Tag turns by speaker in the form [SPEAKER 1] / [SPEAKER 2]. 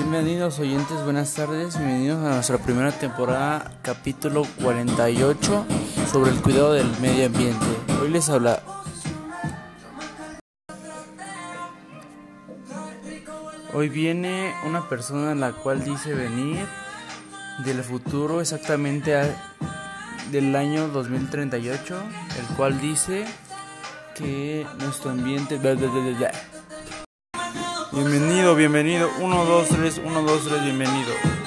[SPEAKER 1] Bienvenidos oyentes, buenas tardes, bienvenidos a nuestra primera temporada, capítulo 48 sobre el cuidado del medio ambiente. Hoy les habla Hoy viene una persona la cual dice venir del futuro exactamente del año 2038, el cual dice que nuestro ambiente... Bienvenido, bienvenido. 1, 2, 3, 1, 2, 3, bienvenido.